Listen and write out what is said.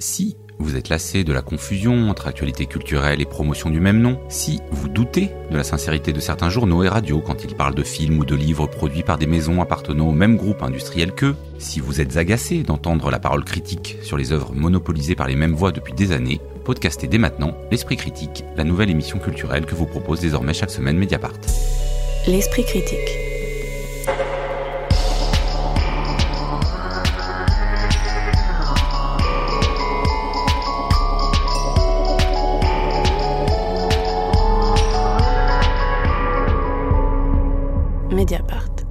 Si vous êtes lassé de la confusion entre actualité culturelle et promotion du même nom, si vous doutez de la sincérité de certains journaux et radios quand ils parlent de films ou de livres produits par des maisons appartenant au même groupe industriel qu'eux, si vous êtes agacé d'entendre la parole critique sur les œuvres monopolisées par les mêmes voix depuis des années, podcastez dès maintenant L'Esprit Critique, la nouvelle émission culturelle que vous propose désormais chaque semaine Mediapart. L'Esprit Critique. Mediapart.